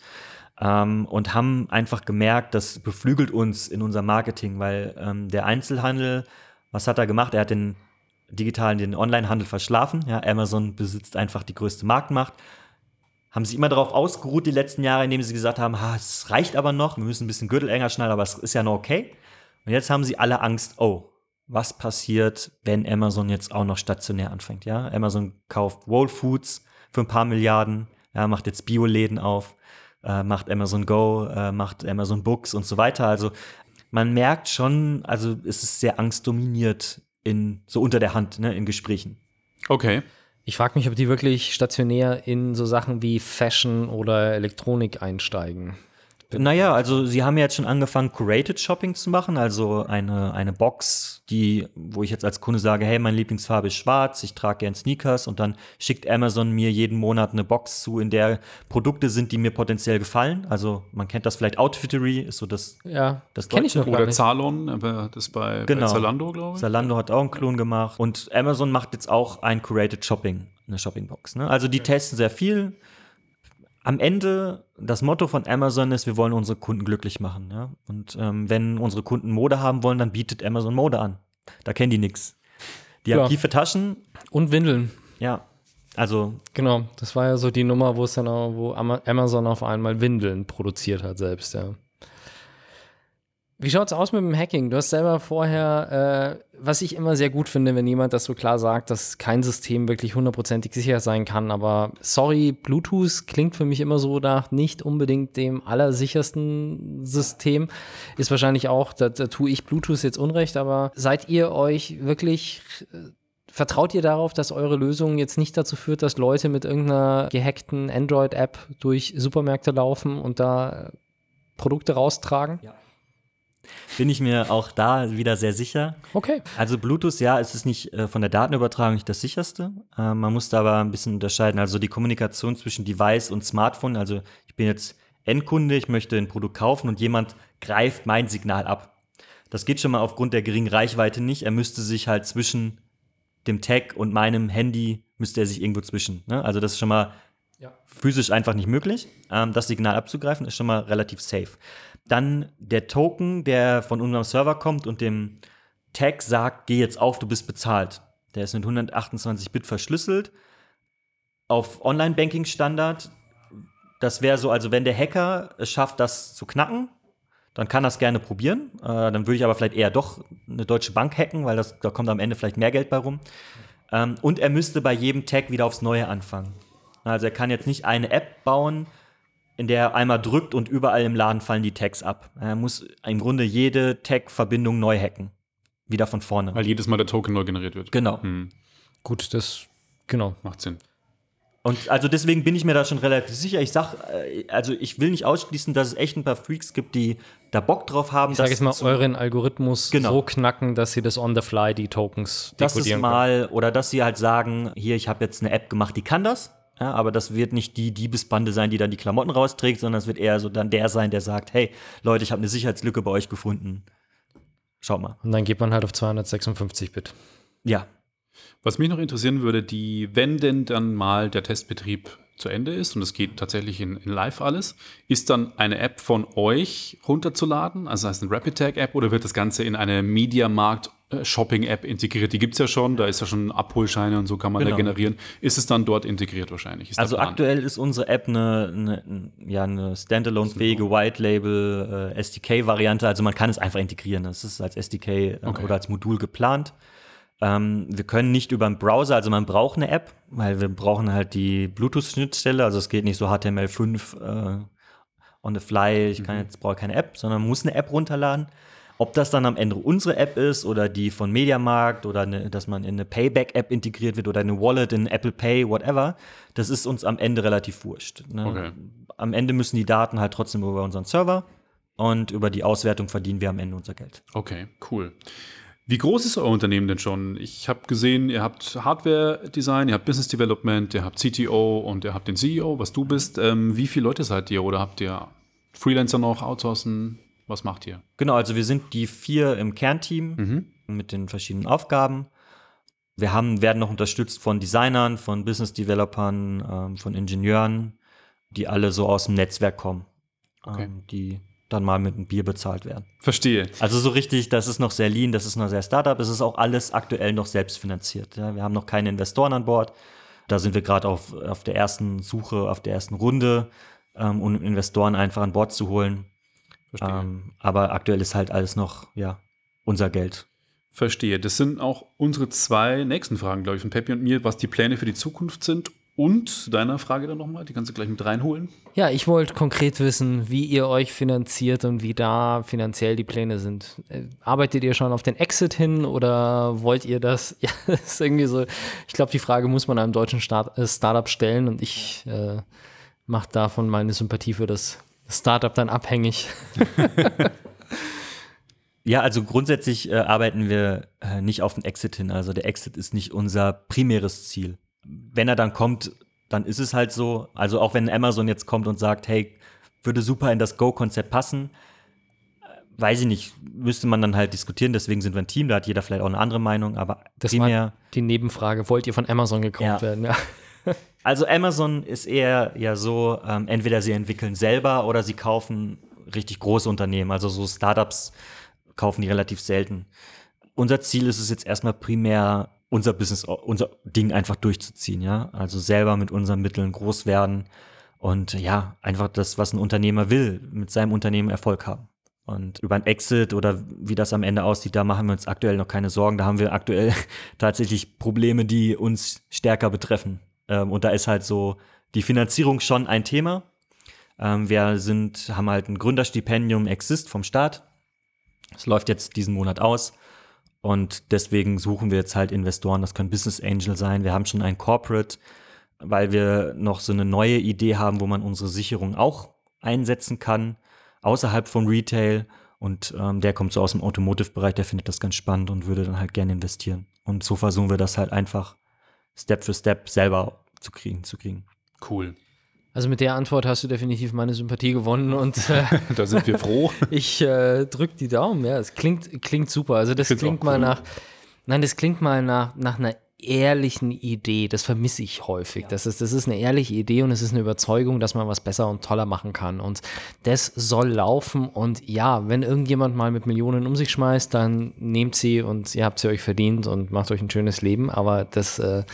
Ähm, und haben einfach gemerkt, das beflügelt uns in unserem Marketing, weil ähm, der Einzelhandel, was hat er gemacht? Er hat den digitalen, den Onlinehandel verschlafen. Ja, Amazon besitzt einfach die größte Marktmacht haben sich immer darauf ausgeruht die letzten Jahre, indem sie gesagt haben, ha, es reicht aber noch, wir müssen ein bisschen Gürtel enger schneiden, aber es ist ja noch okay. Und jetzt haben sie alle Angst, oh, was passiert, wenn Amazon jetzt auch noch stationär anfängt, ja? Amazon kauft Whole Foods für ein paar Milliarden, ja, macht jetzt Bioläden auf, äh, macht Amazon Go, äh, macht Amazon Books und so weiter. Also man merkt schon, also es ist sehr angstdominiert in, so unter der Hand, ne, in Gesprächen. Okay. Ich frage mich, ob die wirklich stationär in so Sachen wie Fashion oder Elektronik einsteigen. Naja, also sie haben ja jetzt schon angefangen, Curated Shopping zu machen, also eine, eine Box, die, wo ich jetzt als Kunde sage, hey, meine Lieblingsfarbe ist schwarz, ich trage gern Sneakers und dann schickt Amazon mir jeden Monat eine Box zu, in der Produkte sind, die mir potenziell gefallen. Also man kennt das vielleicht, Outfittery ist so das, Ja, das kenn ich noch gar Oder nicht. Zalon, aber das bei, Genau. bei Zalando, glaube ich. Zalando hat auch einen Klon gemacht und Amazon macht jetzt auch ein Curated Shopping, eine Shoppingbox. Ne? Also die testen sehr viel. Am Ende, das Motto von Amazon ist, wir wollen unsere Kunden glücklich machen. Ja? Und ähm, wenn unsere Kunden Mode haben wollen, dann bietet Amazon Mode an. Da kennen die nichts. Die Ja. haben tiefe Taschen, Und Windeln. ja. Also Genau, das war ja so die Nummer, wo es dann auch, wo Ama- Amazon auf einmal Windeln produziert hat selbst, ja. Wie schaut's aus mit dem Hacking? Du hast selber vorher, äh, was ich immer sehr gut finde, wenn jemand das so klar sagt, dass kein System wirklich hundertprozentig sicher sein kann. Aber sorry, Bluetooth klingt für mich immer so nach nicht unbedingt dem allersichersten System. Ist wahrscheinlich auch, da, da tue ich Bluetooth jetzt unrecht, aber seid ihr euch wirklich Vertraut ihr darauf, dass eure Lösung jetzt nicht dazu führt, dass Leute mit irgendeiner gehackten Android-App durch Supermärkte laufen und da äh, Produkte raustragen? Bin ich mir auch da wieder sehr sicher. Okay. Also Bluetooth, ja, es ist nicht äh, von der Datenübertragung nicht das sicherste. Äh, man muss da aber ein bisschen unterscheiden. Also die Kommunikation zwischen Device und Smartphone. Also ich bin jetzt Endkunde, ich möchte ein Produkt kaufen und jemand greift mein Signal ab. Das geht schon mal aufgrund der geringen Reichweite nicht. Er müsste sich halt zwischen dem Tag und meinem Handy müsste er sich irgendwo zwischen. Ne? Also das ist schon mal Ja. physisch einfach nicht möglich. Ähm, das Signal abzugreifen ist schon mal relativ safe. Dann der Token, der von unserem Server kommt und dem Tag sagt, geh jetzt auf, du bist bezahlt. Der ist mit 128 Bit verschlüsselt. Auf Online-Banking-Standard, das wäre so, also wenn der Hacker es schafft, das zu knacken, dann kann das gerne probieren. Äh, dann würde ich aber vielleicht eher doch eine deutsche Bank hacken, weil das, da kommt am Ende vielleicht mehr Geld bei rum. Ähm, und er müsste bei jedem Tag wieder aufs Neue anfangen. Also er kann jetzt nicht eine App bauen, in der er einmal drückt und überall im Laden fallen die Tags ab. Er muss im Grunde jede Tag-Verbindung neu hacken. Wieder von vorne. Weil jedes Mal der Token neu generiert wird. Genau. Hm, Gut, das, genau. macht Sinn. Und also deswegen bin ich mir da schon relativ sicher. Ich sag, äh, also ich will nicht ausschließen, dass es echt ein paar Freaks gibt, die da Bock drauf haben. Ich sage jetzt mal, euren Algorithmus Genau. so knacken, dass sie das on the fly, die Tokens das ist dekodieren mal, oder dass sie halt sagen, hier, ich habe jetzt eine App gemacht, die kann das. Ja, aber das wird nicht die Diebesbande sein, die dann die Klamotten rausträgt, sondern es wird eher so dann der sein, der sagt, hey, Leute, ich habe eine Sicherheitslücke bei euch gefunden. Schaut mal. Und dann geht man halt auf 256 Bit. Ja, Was mich noch interessieren würde, die, wenn denn dann mal der Testbetrieb zu Ende ist und es geht tatsächlich in, in live alles, ist dann eine App von euch runterzuladen, also heißt eine Rapid Tag App oder wird das Ganze in eine Mediamarkt äh, Shopping App integriert? Die gibt es ja schon, da ist ja schon Abholscheine und so kann man Genau. da generieren. Ist es dann dort integriert wahrscheinlich? Ist Also aktuell ist unsere App eine, eine, ja, eine standalone-fähige White-Label äh, SDK-Variante. Also man kann es einfach integrieren. Das ist als SDK äh, Okay. oder als Modul geplant. Ähm, wir können nicht über den Browser, also man braucht eine App, weil wir brauchen halt die Bluetooth-Schnittstelle. Also es geht nicht so HTML5 äh, on the fly. Ich kann jetzt brauche keine App, sondern man muss eine App runterladen. Ob das dann am Ende unsere App ist oder die von Mediamarkt oder eine, dass man in eine Payback-App integriert wird oder eine Wallet in Apple Pay, whatever, das ist uns am Ende relativ wurscht. Ne? Okay. Am Ende müssen die Daten halt trotzdem über unseren Server und über die Auswertung verdienen wir am Ende unser Geld. Okay, cool. Wie groß ist euer Unternehmen denn schon? Ich habe gesehen, ihr habt Hardware-Design, ihr habt Business Development, ihr habt CTO und ihr habt den CEO, was du bist. Ähm, wie viele Leute seid ihr oder habt ihr Freelancer noch, outsourcen? Was macht ihr? Genau, also wir sind die vier im Kernteam Mhm. mit den verschiedenen Aufgaben. Wir haben, werden noch unterstützt von Designern, von Business-Developern, ähm, von Ingenieuren, die alle so aus dem Netzwerk kommen, Okay. ähm, die dann mal mit einem Bier bezahlt werden. Verstehe. Also so richtig, das ist noch sehr lean, das ist noch sehr Startup, es ist auch alles aktuell noch selbstfinanziert. Ja. Wir haben noch keine Investoren an Bord. Da sind wir gerade auf, auf der ersten Suche, auf der ersten Runde, ähm, um Investoren einfach an Bord zu holen. Verstehe. Ähm, aber aktuell ist halt alles noch, ja, unser Geld. Verstehe. Das sind auch unsere zwei nächsten Fragen, glaube ich, von Peppi und mir, was die Pläne für die Zukunft sind. Und deiner Frage dann nochmal, die kannst du gleich mit reinholen. Ja, ich wollte konkret wissen, wie ihr euch finanziert und wie da finanziell die Pläne sind. Äh, Arbeitet ihr schon auf den Exit hin oder wollt ihr das? Ja, das ist irgendwie so. Ich glaube, die Frage muss man einem deutschen Start, äh, Startup stellen und ich äh, mache davon meine Sympathie für das Startup dann abhängig. Ja, also grundsätzlich äh, arbeiten wir äh, nicht auf den Exit hin. Also der Exit ist nicht unser primäres Ziel. Wenn er dann kommt, dann ist es halt so. Also auch wenn Amazon jetzt kommt und sagt, hey, würde super in das Go-Konzept passen, äh, weiß ich nicht, müsste man dann halt diskutieren. Deswegen sind wir ein Team, da hat jeder vielleicht auch eine andere Meinung. Aber Das primär, war die Nebenfrage. Wollt ihr von Amazon gekauft Ja. werden? Ja. Also Amazon ist eher ja so, ähm, entweder sie entwickeln selber oder sie kaufen richtig große Unternehmen. Also so Startups kaufen die relativ selten. Unser Ziel ist es jetzt erstmal primär, unser Business, unser Ding einfach durchzuziehen, ja. Also selber mit unseren Mitteln groß werden und ja, einfach das, was ein Unternehmer will, mit seinem Unternehmen Erfolg haben. Und über ein Exit oder wie das am Ende aussieht, da machen wir uns aktuell noch keine Sorgen. Da haben wir aktuell tatsächlich Probleme, die uns stärker betreffen. Ähm, und da ist halt so die Finanzierung schon ein Thema. Ähm, wir sind, haben halt ein Gründerstipendium Exist vom Staat. Es läuft jetzt diesen Monat aus. Und deswegen suchen wir jetzt halt Investoren. Das können Business Angel sein. Wir haben schon einen Corporate, weil wir noch so eine neue Idee haben, wo man unsere Sicherung auch einsetzen kann, außerhalb von Retail. Und ähm, der kommt so aus dem Automotive-Bereich, der findet das ganz spannend und würde dann halt gerne investieren. Und so versuchen wir das halt einfach Step für Step selber zu kriegen, zu kriegen. Cool. Also mit der Antwort hast du definitiv meine Sympathie gewonnen und äh, Da sind wir froh. ich äh, drück die Daumen. Ja, es klingt, klingt super. Also das klingt mal cool. nach, nein, das klingt mal nach, nach einer ehrlichen Idee. Das vermisse ich häufig. Das, ist, das ist eine ehrliche Idee und es ist eine Überzeugung, dass man was besser und toller machen kann. Und das soll laufen. Und ja, wenn irgendjemand mal mit Millionen um sich schmeißt, dann nehmt sie und ihr habt sie euch verdient und macht euch ein schönes Leben. Aber das, äh,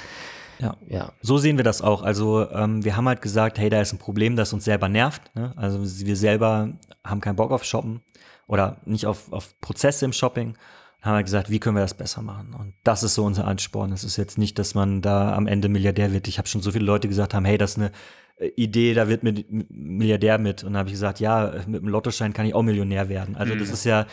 Ja. ja, So sehen wir das auch. Also ähm, wir haben halt gesagt, hey, da ist ein Problem, das uns selber nervt. Ne? Also wir selber haben keinen Bock auf Shoppen oder nicht auf, auf Prozesse im Shopping. Dann haben wir gesagt, wie können wir das besser machen? Und das ist so unser Ansporn. Es ist jetzt nicht, dass man da am Ende Milliardär wird. Ich habe schon so viele Leute gesagt haben, hey, das ist eine äh, Idee, da wird mit Milliardär mit. Und dann habe ich gesagt, ja, mit dem Lottoschein kann ich auch Millionär werden. Also das ist ja,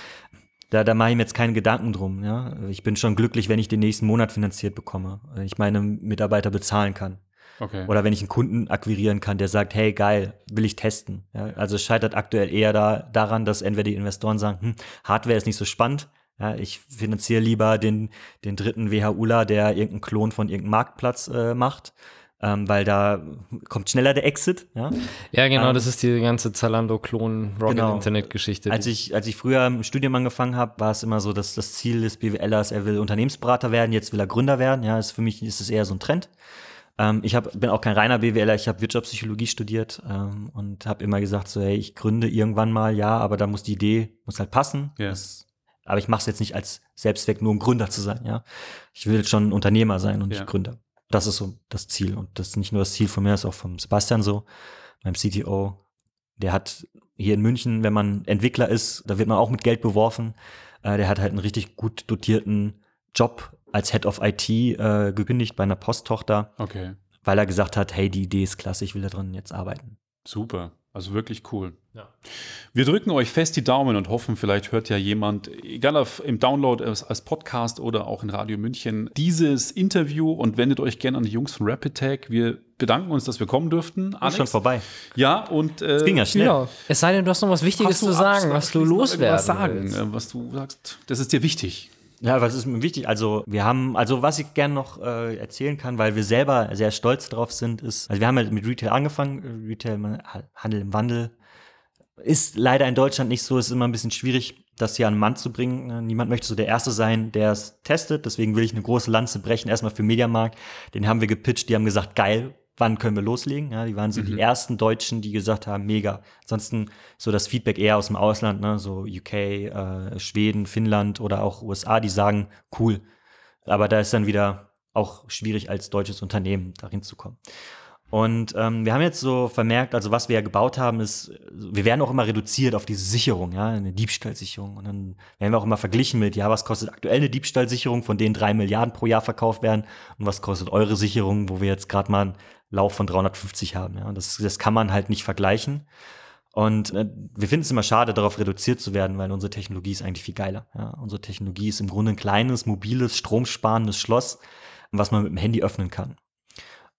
da, da mache ich mir jetzt keine Gedanken drum. Ja? Ich bin schon glücklich, wenn ich den nächsten Monat finanziert bekomme, wenn ich meine Mitarbeiter bezahlen kann. Okay. Oder wenn ich einen Kunden akquirieren kann, der sagt, hey, geil, will ich testen. Ja, also es scheitert aktuell eher da, daran, dass entweder die Investoren sagen, hm, Hardware ist nicht so spannend. Ja, ich finanziere lieber den, den dritten WHUler, der irgendeinen Klon von irgendeinem Marktplatz äh, macht, ähm, weil da kommt schneller der Exit. Ja? ja genau, Ähm, das ist die ganze Zalando-Klon-Rocket-Internet-Geschichte. Als ich, als ich früher im Studium angefangen habe, war es immer so, dass das Ziel des BWLers, er will Unternehmensberater werden, jetzt will er Gründer werden. Ja, ist, für mich ist es eher so ein Trend. Ähm, ich hab, bin auch kein reiner BWLer, ich habe Wirtschaftspsychologie studiert ähm, und habe immer gesagt, so, hey, ich gründe irgendwann mal, ja, aber da muss die Idee, muss halt passen. Ja. Das, aber ich mache es jetzt nicht als Selbstzweck, nur um Gründer zu sein. Ja, Ich will schon Unternehmer sein und Ja. nicht Gründer. Das ist so das Ziel. Und das ist nicht nur das Ziel von mir, das ist auch vom Sebastian so, meinem CTO. Der hat hier in München, wenn man Entwickler ist, da wird man auch mit Geld beworfen. Äh, der hat halt einen richtig gut dotierten Job als Head of IT äh, gekündigt bei einer Posttochter, Okay. weil er gesagt hat, hey, die Idee ist klasse, ich will da drin jetzt arbeiten. Super. Also wirklich cool. Ja. Wir drücken euch fest die Daumen und hoffen, vielleicht hört ja jemand, egal auf, im Download als, als Podcast oder auch in Radio München, dieses Interview und wendet euch gerne an die Jungs von Rapid Tag. Wir bedanken uns, dass wir kommen durften. Ist schon vorbei. Ja, und äh, Es ging ja schnell. Ja, es sei denn, du hast noch was Wichtiges zu sagen, was du loswerden was sagen, willst. äh, was du sagst. Das ist dir wichtig. Ja, was ist mir wichtig? Also, wir haben, also was ich gerne noch äh, erzählen kann, weil wir selber sehr stolz drauf sind, ist, also wir haben halt mit Retail angefangen, Retail, Handel im Wandel. Ist leider in Deutschland nicht so, ist immer ein bisschen schwierig, das hier an den Mann zu bringen. Ne? Niemand möchte so der Erste sein, der es testet, deswegen will ich eine große Lanze brechen, erstmal für Mediamarkt. Den haben wir gepitcht, die haben gesagt, geil, wann können wir loslegen? Ja, die waren so die ersten Deutschen, die gesagt haben, mega. Ansonsten so das Feedback eher aus dem Ausland, ne? so UK, äh, Schweden, Finnland oder auch USA, die sagen, cool. Aber da ist dann wieder auch schwierig als deutsches Unternehmen darin zu kommen. Und ähm, wir haben jetzt so vermerkt, also was wir ja gebaut haben, ist, wir werden auch immer reduziert auf diese Sicherung, ja, eine Diebstahlsicherung. Und dann werden wir auch immer verglichen mit, ja, was kostet aktuell eine Diebstahlsicherung, von denen drei Milliarden pro Jahr verkauft werden und was kostet eure Sicherung, wo wir jetzt gerade mal Lauf von 350 haben. Ja, das, das kann man halt nicht vergleichen. Und äh, wir finden es immer schade, darauf reduziert zu werden, weil unsere Technologie ist eigentlich viel geiler. Ja, unsere Technologie ist im Grunde ein kleines, mobiles, stromsparendes Schloss, was man mit dem Handy öffnen kann.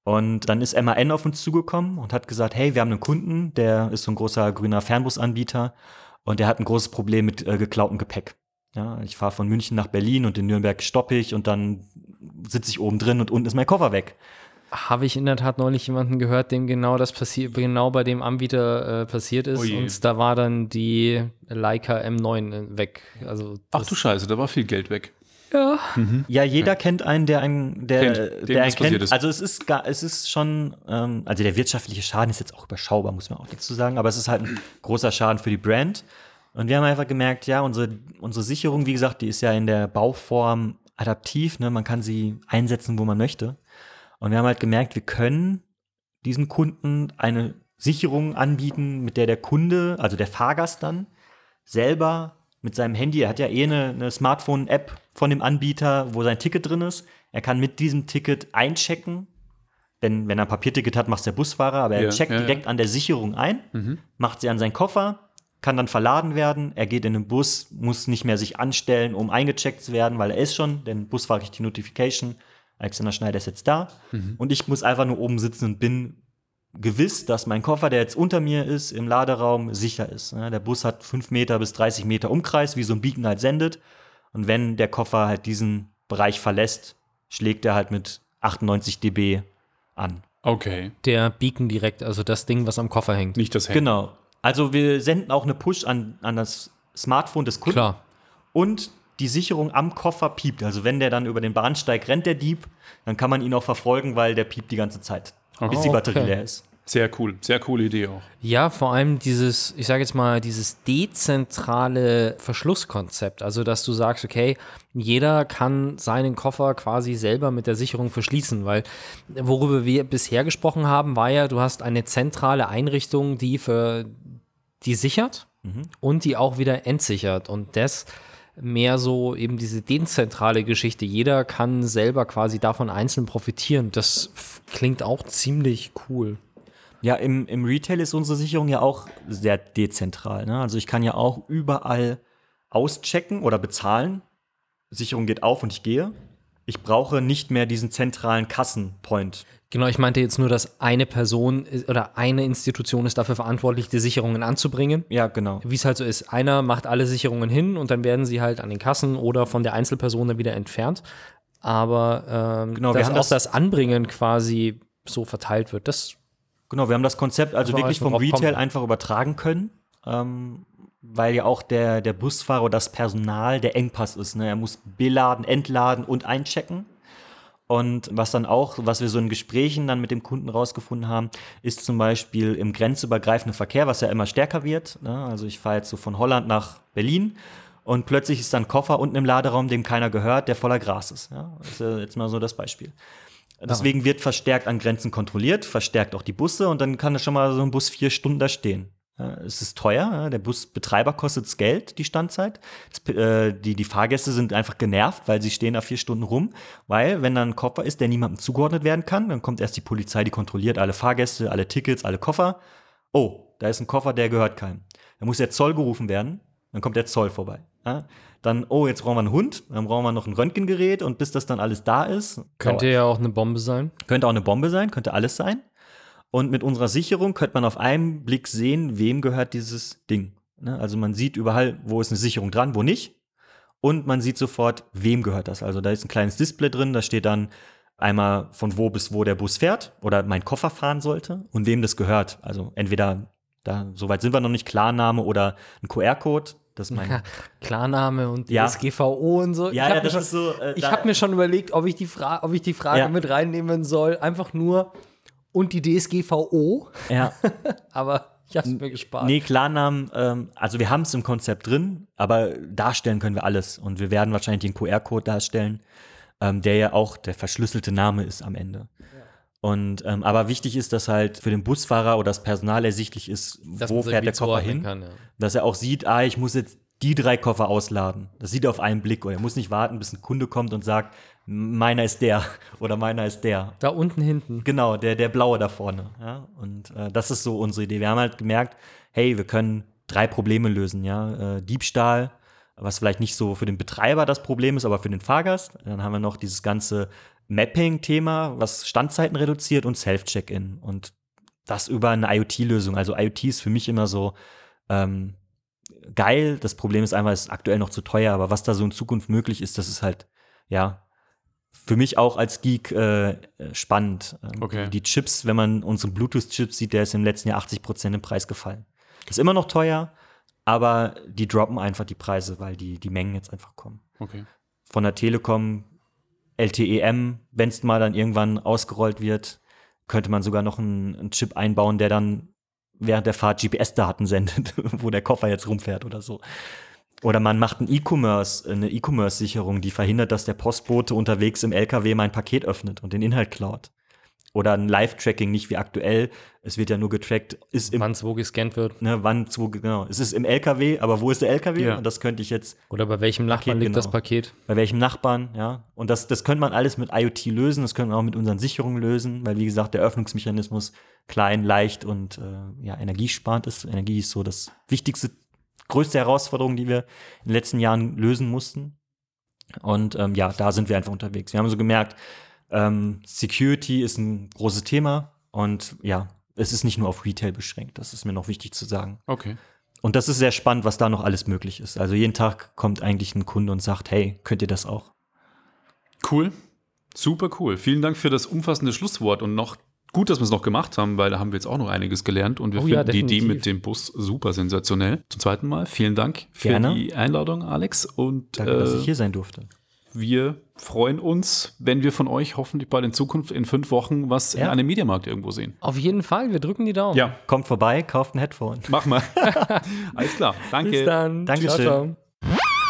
Und dann ist MAN auf uns zugekommen und hat gesagt, hey, wir haben einen Kunden, der ist so ein großer grüner Fernbusanbieter und der hat ein großes Problem mit äh, geklautem Gepäck. Ja, ich fahre von München nach Berlin und in Nürnberg stoppe ich und dann sitze ich oben drin und unten ist mein Koffer weg. Habe ich in der Tat neulich jemanden gehört, dem genau das passiert, genau bei dem Anbieter äh, passiert ist. Oh je. und da war dann die Leica M9 weg. Also Ach du Scheiße, da war viel Geld weg. ja. Ja, jeder kennt einen, der einen, der, Kennt, der kennt. ist. Also es ist gar, es ist schon, ähm, also der wirtschaftliche Schaden ist jetzt auch überschaubar, muss man auch dazu sagen, aber es ist halt ein großer Schaden für die Brand. Und wir haben einfach gemerkt, ja, unsere, unsere Sicherung, wie gesagt, die ist ja in der Bauform adaptiv, ne? Man kann sie einsetzen, wo man möchte. Und wir haben halt gemerkt, wir können diesem Kunden eine Sicherung anbieten, mit der der Kunde, also der Fahrgast dann, selber mit seinem Handy, er hat ja eh eine, eine Smartphone-App von dem Anbieter, wo sein Ticket drin ist. Er kann mit diesem Ticket einchecken. Denn wenn er ein Papierticket hat, macht es der Busfahrer, aber er Ja, checkt ja, ja. direkt an der Sicherung ein, macht sie an seinen Koffer, kann dann verladen werden. Er geht in den Bus, muss nicht mehr sich anstellen, um eingecheckt zu werden, weil er ist schon. Denn Busfahrer kriegt die Notification. Alexander Schneider ist jetzt da. Und ich muss einfach nur oben sitzen und bin gewiss, dass mein Koffer, der jetzt unter mir ist, im Laderaum sicher ist. Ja, Der Bus hat 5 Meter bis 30 Meter Umkreis, wie so ein Beacon halt sendet. Und wenn der Koffer halt diesen Bereich verlässt, schlägt er halt mit 98 dB an. Okay. Der Beacon direkt, also das Ding, was am Koffer hängt. Nicht das Handy. Genau. Also wir senden auch eine Push an, an das Smartphone des Kunden. Klar. Und die Sicherung am Koffer piept. Also wenn der dann über den Bahnsteig rennt, der Dieb, dann kann man ihn auch verfolgen, weil der piept die ganze Zeit, bis die Oh, Batterie okay. leer ist. Sehr cool. Sehr coole Idee auch. Ja, vor allem dieses, ich sage jetzt mal, dieses dezentrale Verschlusskonzept. Also, dass du sagst, okay, jeder kann seinen Koffer quasi selber mit der Sicherung verschließen, weil worüber wir bisher gesprochen haben, war ja, du hast eine zentrale Einrichtung, die für die sichert und die auch wieder entsichert. Und das mehr so eben diese dezentrale Geschichte. Jeder kann selber quasi davon einzeln profitieren. Das klingt auch ziemlich cool. Ja, im, im Retail ist unsere Sicherung ja auch sehr dezentral. Ne? Also ich kann ja auch überall auschecken oder bezahlen. Sicherung geht auf und ich gehe. Ich brauche nicht mehr diesen zentralen Kassenpoint. Genau, ich meinte jetzt nur, dass eine Person oder eine Institution ist dafür verantwortlich, die Sicherungen anzubringen. Ja, genau. Wie es halt so ist, einer macht alle Sicherungen hin und dann werden sie halt an den Kassen oder von der Einzelperson dann wieder entfernt. Aber ähm, Genau, wir dass haben auch das- das Anbringen quasi so verteilt wird, das Genau, wir haben das Konzept also wirklich vom Retail kommen. einfach übertragen können, ähm, weil ja auch der, der Busfahrer das Personal der Engpass ist. Ne? Er muss beladen, entladen und einchecken. Und was dann auch, was wir so in Gesprächen dann mit dem Kunden rausgefunden haben, ist zum Beispiel im grenzübergreifenden Verkehr, was ja immer stärker wird. Ne? Also ich fahre jetzt so von Holland nach Berlin und plötzlich ist da ein Koffer unten im Laderaum, dem keiner gehört, der voller Gras ist. Ja? Das ist ja jetzt mal so das Beispiel. Deswegen wird verstärkt an Grenzen kontrolliert, verstärkt auch die Busse und dann kann da schon mal so ein Bus vier Stunden da stehen. Es ist teuer, der Busbetreiber kostet Geld, die Standzeit. Das, äh, die, die Fahrgäste sind einfach genervt, weil sie stehen da vier Stunden rum, weil wenn da ein Koffer ist, der niemandem zugeordnet werden kann, dann kommt erst die Polizei, die kontrolliert alle Fahrgäste, alle Tickets, alle Koffer. Oh, da ist ein Koffer, der gehört keinem. Da muss der Zoll gerufen werden, dann kommt der Zoll vorbei. Ja? Dann, oh, jetzt brauchen wir einen Hund, dann brauchen wir noch ein Röntgengerät und bis das dann alles da ist, könnte ja auch eine Bombe sein. könnte auch eine Bombe sein, könnte alles sein. Und mit unserer Sicherung könnte man auf einen Blick sehen, wem gehört dieses Ding. Ne? Also man sieht überall, wo ist eine Sicherung dran, wo nicht. Und man sieht sofort, wem gehört das. Also da ist ein kleines Display drin, da steht dann einmal von wo bis wo der Bus fährt oder mein Koffer fahren sollte und wem das gehört. Also entweder, da, soweit sind wir noch nicht, Klarname oder ein QR-Code. Das mein, Klarname und Ja. DSGVO und so. Ja, ich ja, habe mir, das schon- ist so, äh, hab mir schon überlegt, ob ich die, Fra ob ich die Frage Ja. mit reinnehmen soll. Einfach nur und die DSGVO. ja. Aber ich habe es mir gespart. Nee, Klarnamen, ähm, also wir haben es im Konzept drin, aber darstellen können wir alles. Und wir werden wahrscheinlich den QR-Code darstellen, ähm, der ja auch der verschlüsselte Name ist am Ende. Und ähm, aber wichtig ist, dass halt für den Busfahrer oder das Personal ersichtlich ist, Dass wo fährt der Koffer hin. kann, ja. Dass er auch sieht, ah, ich muss jetzt die drei Koffer ausladen. Das sieht er auf einen Blick. Oder er muss nicht warten, bis ein Kunde kommt und sagt, meiner ist der oder meiner ist der. Da unten hinten. Genau, der, der blaue da vorne. Ja? Und äh, das ist so unsere Idee. Wir haben halt gemerkt, hey, wir können drei Probleme lösen. Ja? Äh, Diebstahl, was vielleicht nicht so für den Betreiber das Problem ist, aber für den Fahrgast. Dann haben wir noch dieses ganze Mapping-Thema, was Standzeiten reduziert und Self-Check-In. Und das über eine IoT-Lösung. Also IoT ist für mich immer so ähm, geil. Das Problem ist einfach, es ist aktuell noch zu teuer, aber was da so in Zukunft möglich ist, das ist halt, ja, für mich auch als Geek äh, spannend. Ähm, Okay. Die Chips, wenn man unseren Bluetooth-Chips sieht, der ist im letzten Jahr 80 Prozent im Preis gefallen. Ist immer noch teuer, aber die droppen einfach die Preise, weil die, die Mengen jetzt einfach kommen. Okay. Von der Telekom, LTEM, wenn es mal dann irgendwann ausgerollt wird, könnte man sogar noch einen, einen Chip einbauen, der dann während der Fahrt GPS-Daten sendet, wo der Koffer jetzt rumfährt oder so. Oder man macht ein E-Commerce, eine E-Commerce-Sicherung, die verhindert, dass der Postbote unterwegs im LKW mein Paket öffnet und den Inhalt klaut. Oder ein Live-Tracking, nicht wie aktuell. Es wird ja nur getrackt, ist im, Wann es wo gescannt wird. ne, wann, wo, genau. Es ist im LKW, aber wo ist der LKW? Ja. Und das könnte ich jetzt Oder bei welchem Nachbarn liegt genau. das Paket? bei welchem Nachbarn, ja. Und das, das könnte man alles mit IoT lösen, das können wir auch mit unseren Sicherungen lösen, weil wie gesagt, der Öffnungsmechanismus klein, leicht und äh, ja, energiesparend ist. Energie ist so das wichtigste, größte Herausforderung, die wir in den letzten Jahren lösen mussten. Und ähm, ja, da sind wir einfach unterwegs. Wir haben so gemerkt, ähm, Security ist ein großes Thema und ja, es ist nicht nur auf Retail beschränkt. Das ist mir noch wichtig zu sagen. Okay. Und das ist sehr spannend, was da noch alles möglich ist. Also jeden Tag kommt eigentlich ein Kunde und sagt, hey, könnt ihr das auch? Cool. Super cool. Vielen Dank für das umfassende Schlusswort und noch gut, dass wir es noch gemacht haben, weil da haben wir jetzt auch noch einiges gelernt und wir Oh ja, finden die Idee mit dem Bus super sensationell. Zum zweiten Mal vielen Dank für Gerne. die Einladung, Alex. Und Danke, dass äh, ich hier sein durfte. wir freuen uns, wenn wir von euch hoffentlich bald in Zukunft in fünf Wochen was in Ja. einem Mediamarkt irgendwo sehen. Auf jeden Fall, wir drücken die Daumen. Ja, Kommt vorbei, kauft ein Headphone. mach mal. Alles klar. Danke. Bis dann. Dankeschön. Ciao, ciao.